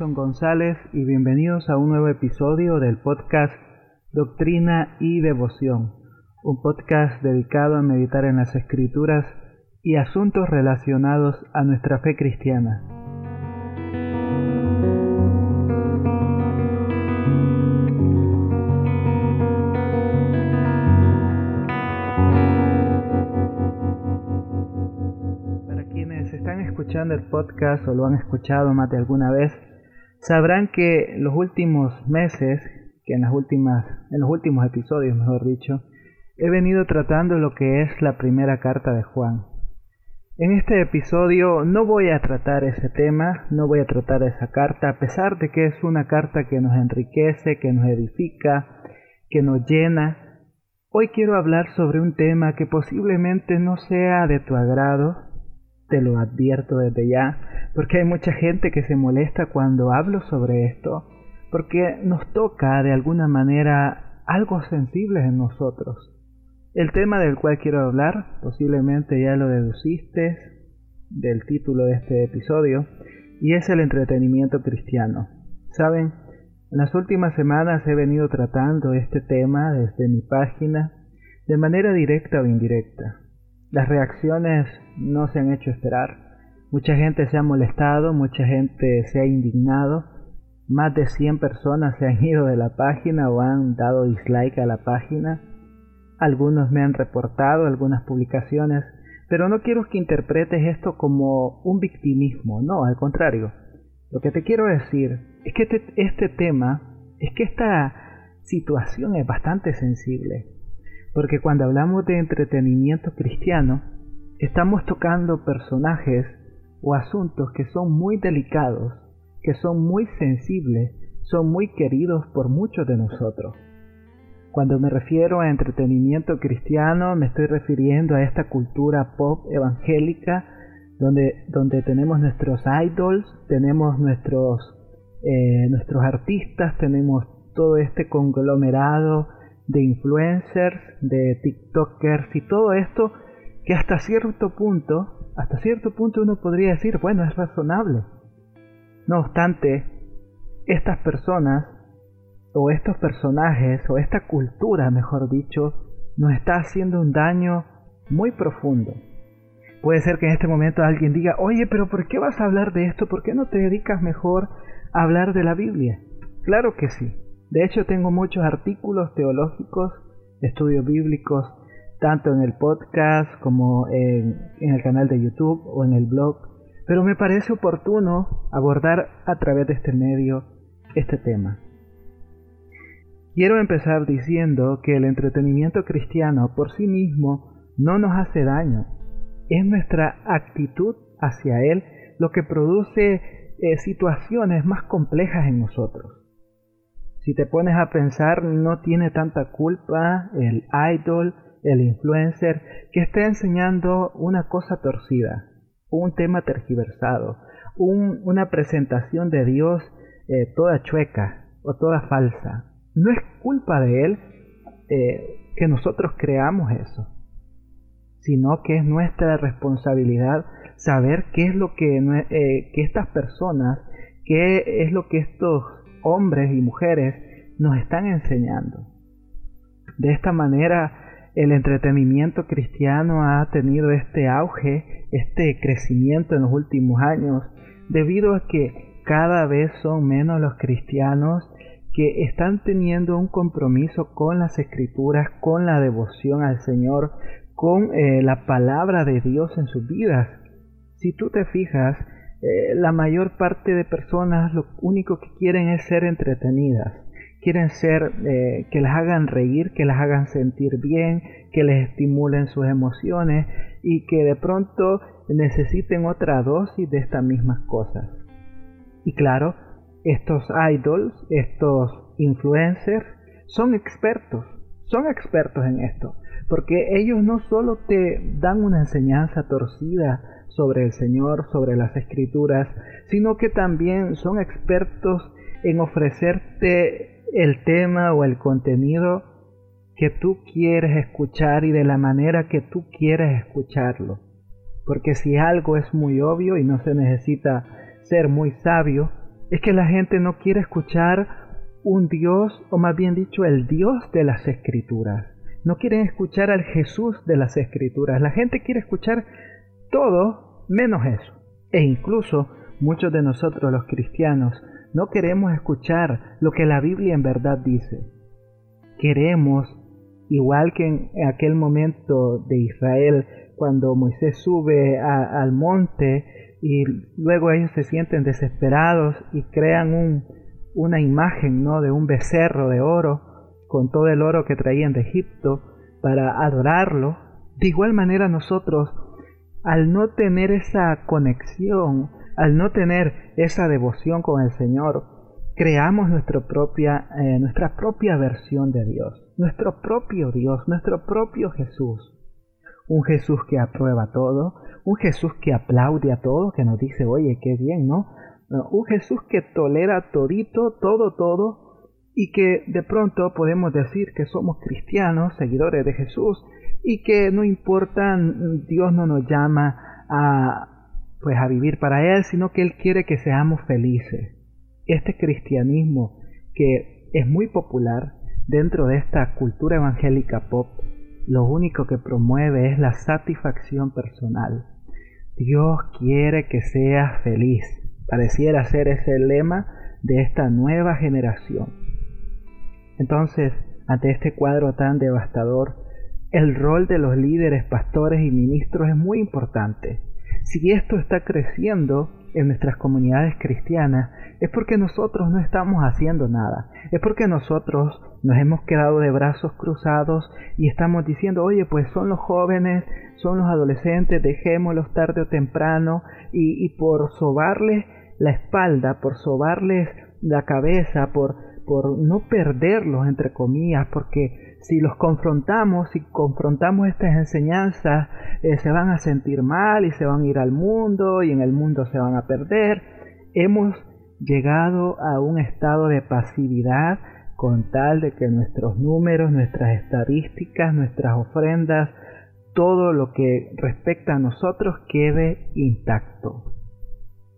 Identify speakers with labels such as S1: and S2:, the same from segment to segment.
S1: Kenson González y bienvenidos a un nuevo episodio del podcast Doctrina y Devoción, un podcast dedicado a meditar en las escrituras y asuntos relacionados a nuestra fe cristiana. Para quienes están escuchando el podcast o lo han escuchado más de alguna vez, sabrán que los últimos meses, que en las últimas en los últimos episodios, mejor dicho, he venido tratando lo que es la primera carta de Juan. En este episodio no voy a tratar ese tema, no voy a tratar esa carta, a pesar de que es una carta que nos enriquece, que nos edifica, que nos llena. Hoy quiero hablar sobre un tema que posiblemente no sea de tu agrado, te lo advierto desde ya, porque hay mucha gente que se molesta cuando hablo sobre esto, porque nos toca de alguna manera algo sensible en nosotros. El tema del cual quiero hablar, posiblemente ya lo deduciste del título de este episodio, y es el entretenimiento cristiano. Saben, en las últimas semanas he venido tratando este tema desde mi página de manera directa o indirecta. Las reacciones no se han hecho esperar. Mucha gente se ha molestado, mucha gente se ha indignado. Más de 100 personas se han ido de la página o han dado dislike a la página. Algunos me han reportado algunas publicaciones, pero no quiero que interpretes esto como un victimismo, no, al contrario. Lo que te quiero decir es que este, este tema, es que esta situación es bastante sensible, porque cuando hablamos de entretenimiento cristiano, estamos tocando personajes o asuntos que son muy delicados, que son muy sensibles, son muy queridos por muchos de nosotros. Cuando me refiero a entretenimiento cristiano, me estoy refiriendo a esta cultura pop evangélica donde, donde tenemos nuestros idols, tenemos nuestros, eh, nuestros artistas, tenemos todo este conglomerado de influencers, de TikTokers y todo esto que hasta cierto punto, hasta cierto punto uno podría decir, bueno, es razonable. No obstante, estas personas o estos personajes o esta cultura, mejor dicho, nos está haciendo un daño muy profundo. Puede ser que en este momento alguien diga, oye, pero ¿por qué vas a hablar de esto? ¿Por qué no te dedicas mejor a hablar de la Biblia? Claro que sí. De hecho, tengo muchos artículos teológicos, estudios bíblicos, tanto en el podcast como en, el canal de YouTube o en el blog, pero me parece oportuno abordar a través de este medio este tema. Quiero empezar diciendo que el entretenimiento cristiano por sí mismo no nos hace daño. Es nuestra actitud hacia él lo que produce eh, situaciones más complejas en nosotros. Si te pones a pensar, no tiene tanta culpa el idol, el influencer, que está enseñando una cosa torcida, un tema tergiversado, una presentación de Dios eh, toda chueca o toda falsa. No es culpa de Él eh, que nosotros creamos eso, sino que es nuestra responsabilidad saber qué es lo que, eh, que estas personas, qué es lo que estos hombres y mujeres nos están enseñando. De esta manera, el entretenimiento cristiano ha tenido este auge, este crecimiento en los últimos años, debido a que cada vez son menos los cristianos que están teniendo un compromiso con las escrituras, con la devoción al Señor, con eh, la palabra de Dios en sus vidas. Si tú te fijas, eh, la mayor parte de personas lo único que quieren es ser entretenidas. Quieren ser eh, que las hagan reír, que las hagan sentir bien, que les estimulen sus emociones y que de pronto necesiten otra dosis de estas mismas cosas. Y claro, estos idols, estos influencers, son expertos, son expertos en esto, porque ellos no solo te dan una enseñanza torcida sobre el Señor, sobre las escrituras, sino que también son expertos en ofrecerte el tema o el contenido que tú quieres escuchar y de la manera que tú quieres escucharlo. Porque si algo es muy obvio y no se necesita ser muy sabio, Es que la gente no quiere escuchar un Dios, o más bien dicho, el Dios de las Escrituras. No quieren escuchar al Jesús de las Escrituras. La gente quiere escuchar todo menos eso. E incluso muchos de nosotros los cristianos no queremos escuchar lo que la Biblia en verdad dice. Queremos, igual que en aquel momento de Israel, cuando Moisés sube al monte y luego ellos se sienten desesperados y crean un, una imagen ¿no? de un becerro de oro con todo el oro que traían de Egipto para adorarlo. De igual manera nosotros, al no tener esa conexión, al no tener esa devoción con el Señor, creamos nuestra propia, eh, nuestra propia versión de Dios, nuestro propio Dios, nuestro propio Jesús. Un Jesús que aprueba todo, un Jesús que aplaude a todo, que nos dice, oye, qué bien, ¿no? Un Jesús que tolera todito, todo, todo, y que de pronto podemos decir que somos cristianos, seguidores de Jesús, y que no importa, Dios no nos llama a, pues a vivir para Él, sino que Él quiere que seamos felices. Este cristianismo que es muy popular dentro de esta cultura evangélica pop, lo único que promueve es la satisfacción personal. Dios quiere que seas feliz. Pareciera ser ese el lema de esta nueva generación. Entonces, ante este cuadro tan devastador, el rol de los líderes, pastores y ministros es muy importante. Si esto está creciendo en nuestras comunidades cristianas, es porque nosotros no estamos haciendo nada. Es porque nosotros nos hemos quedado de brazos cruzados y estamos diciendo, oye, pues son los jóvenes, son los adolescentes, dejémoslos tarde o temprano y, y por sobarles la espalda, por sobarles la cabeza, por, por no perderlos, entre comillas, porque si los confrontamos, si confrontamos estas enseñanzas, eh, se van a sentir mal y se van a ir al mundo y en el mundo se van a perder. Hemos llegado a un estado de pasividad con tal de que nuestros números, nuestras estadísticas, nuestras ofrendas, todo lo que respecta a nosotros quede intacto.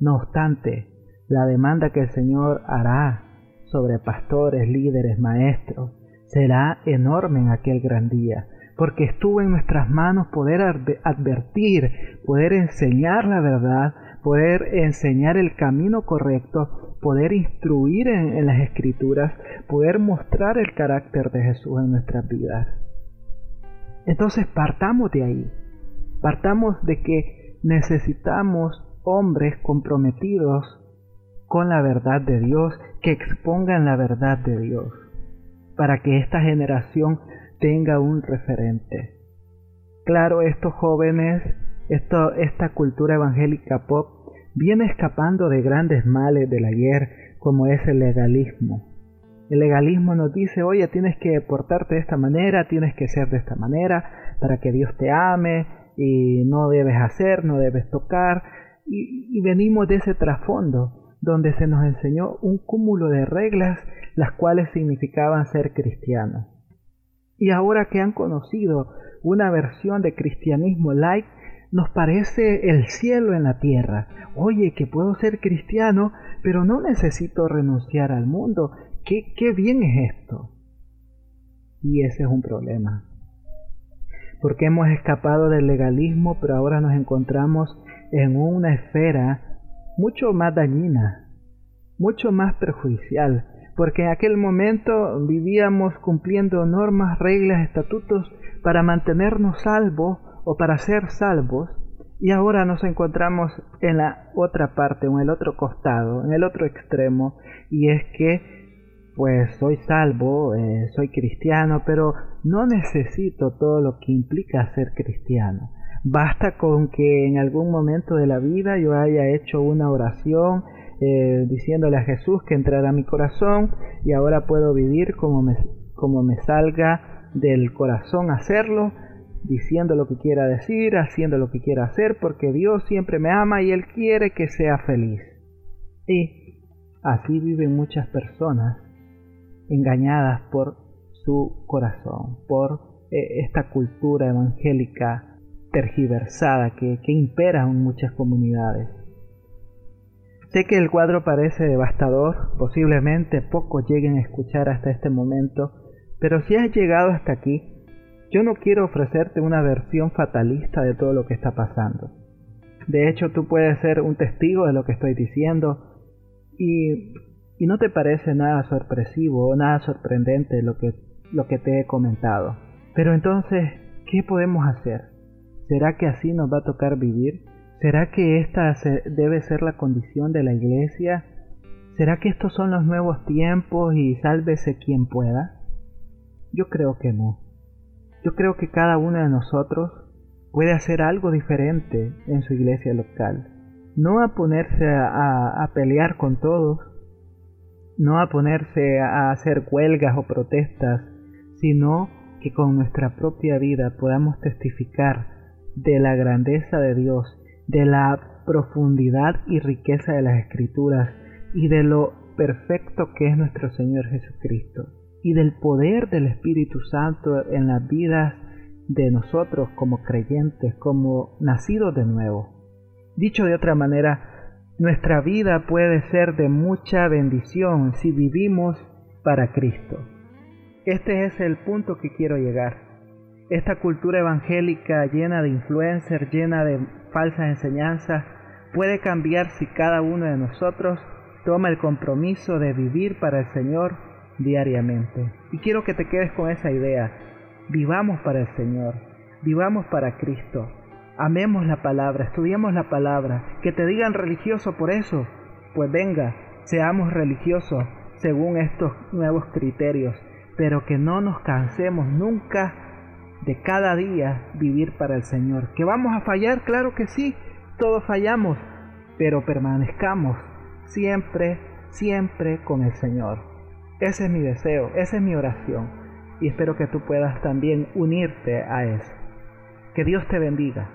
S1: No obstante, la demanda que el Señor hará sobre pastores, líderes, maestros, será enorme en aquel gran día, porque estuvo en nuestras manos poder advertir, poder enseñar la verdad, poder enseñar el camino correcto, poder instruir en, las escrituras, poder mostrar el carácter de Jesús en nuestras vidas. Entonces partamos de ahí, partamos de que necesitamos hombres comprometidos con la verdad de Dios, que expongan la verdad de Dios, para que esta generación tenga un referente. Claro, estos jóvenes, esto, esta cultura evangélica pop, viene escapando de grandes males del ayer, como es el legalismo. El legalismo nos dice, oye, tienes que portarte de esta manera, tienes que ser de esta manera, para que Dios te ame, y no debes hacer, no debes tocar, y, venimos de ese trasfondo donde se nos enseñó un cúmulo de reglas las cuales significaban ser cristianos. Y ahora que han conocido una versión de cristianismo light, nos parece el cielo en la tierra. Oye, que puedo ser cristiano, pero no necesito renunciar al mundo. ¿Qué, qué bien es esto? Y ese es un problema. Porque hemos escapado del legalismo, pero ahora nos encontramos en una esfera mucho más dañina, mucho más perjudicial, porque en aquel momento vivíamos cumpliendo normas, reglas, estatutos para mantenernos salvos o para ser salvos, y ahora nos encontramos en la otra parte, en el otro costado, en el otro extremo, y es que pues soy salvo, eh, soy cristiano, pero no necesito todo lo que implica ser cristiano. Basta con que en algún momento de la vida yo haya hecho una oración eh, diciéndole a Jesús que entrara a mi corazón y ahora puedo vivir como me, como me salga del corazón hacerlo, diciendo lo que quiera decir, haciendo lo que quiera hacer, porque Dios siempre me ama y Él quiere que sea feliz. Y así viven muchas personas engañadas por su corazón, por eh, esta cultura evangélica tergiversada que, impera en muchas comunidades. Sé que el cuadro parece devastador, posiblemente pocos lleguen a escuchar hasta este momento, pero si has llegado hasta aquí, yo no quiero ofrecerte una versión fatalista de todo lo que está pasando. De hecho, tú puedes ser un testigo de lo que estoy diciendo y, no te parece nada sorpresivo o nada sorprendente lo que te he comentado. Pero entonces, ¿qué podemos hacer? ¿Será que así nos va a tocar vivir? ¿Será que esta debe ser la condición de la iglesia? ¿Será que estos son los nuevos tiempos y sálvese quien pueda? Yo creo que no. Yo creo que cada uno de nosotros puede hacer algo diferente en su iglesia local. No a ponerse a, pelear con todos, no a ponerse a hacer huelgas o protestas, sino que con nuestra propia vida podamos testificar de la grandeza de Dios de la profundidad y riqueza de las escrituras y de lo perfecto que es nuestro Señor Jesucristo y del poder del Espíritu Santo en las vidas de nosotros como creyentes, como nacidos de nuevo. Dicho de otra manera, nuestra vida puede ser de mucha bendición si vivimos para Cristo. Este es el punto que quiero llegar. Esta cultura evangélica llena de influencers, llena de falsas enseñanzas, puede cambiar si cada uno de nosotros toma el compromiso de vivir para el Señor diariamente. Y quiero que te quedes con esa idea. Vivamos para el Señor, vivamos para Cristo. Amemos la palabra, estudiemos la palabra. Que te digan religioso por eso. Pues venga, seamos religiosos según estos nuevos criterios, pero que no nos cansemos nunca de cada día vivir para el Señor. ¿Que vamos a fallar? Claro que sí, todos fallamos, pero permanezcamos siempre, siempre con el Señor. Ese es mi deseo, esa es mi oración y espero que tú puedas también unirte a eso. Que Dios te bendiga.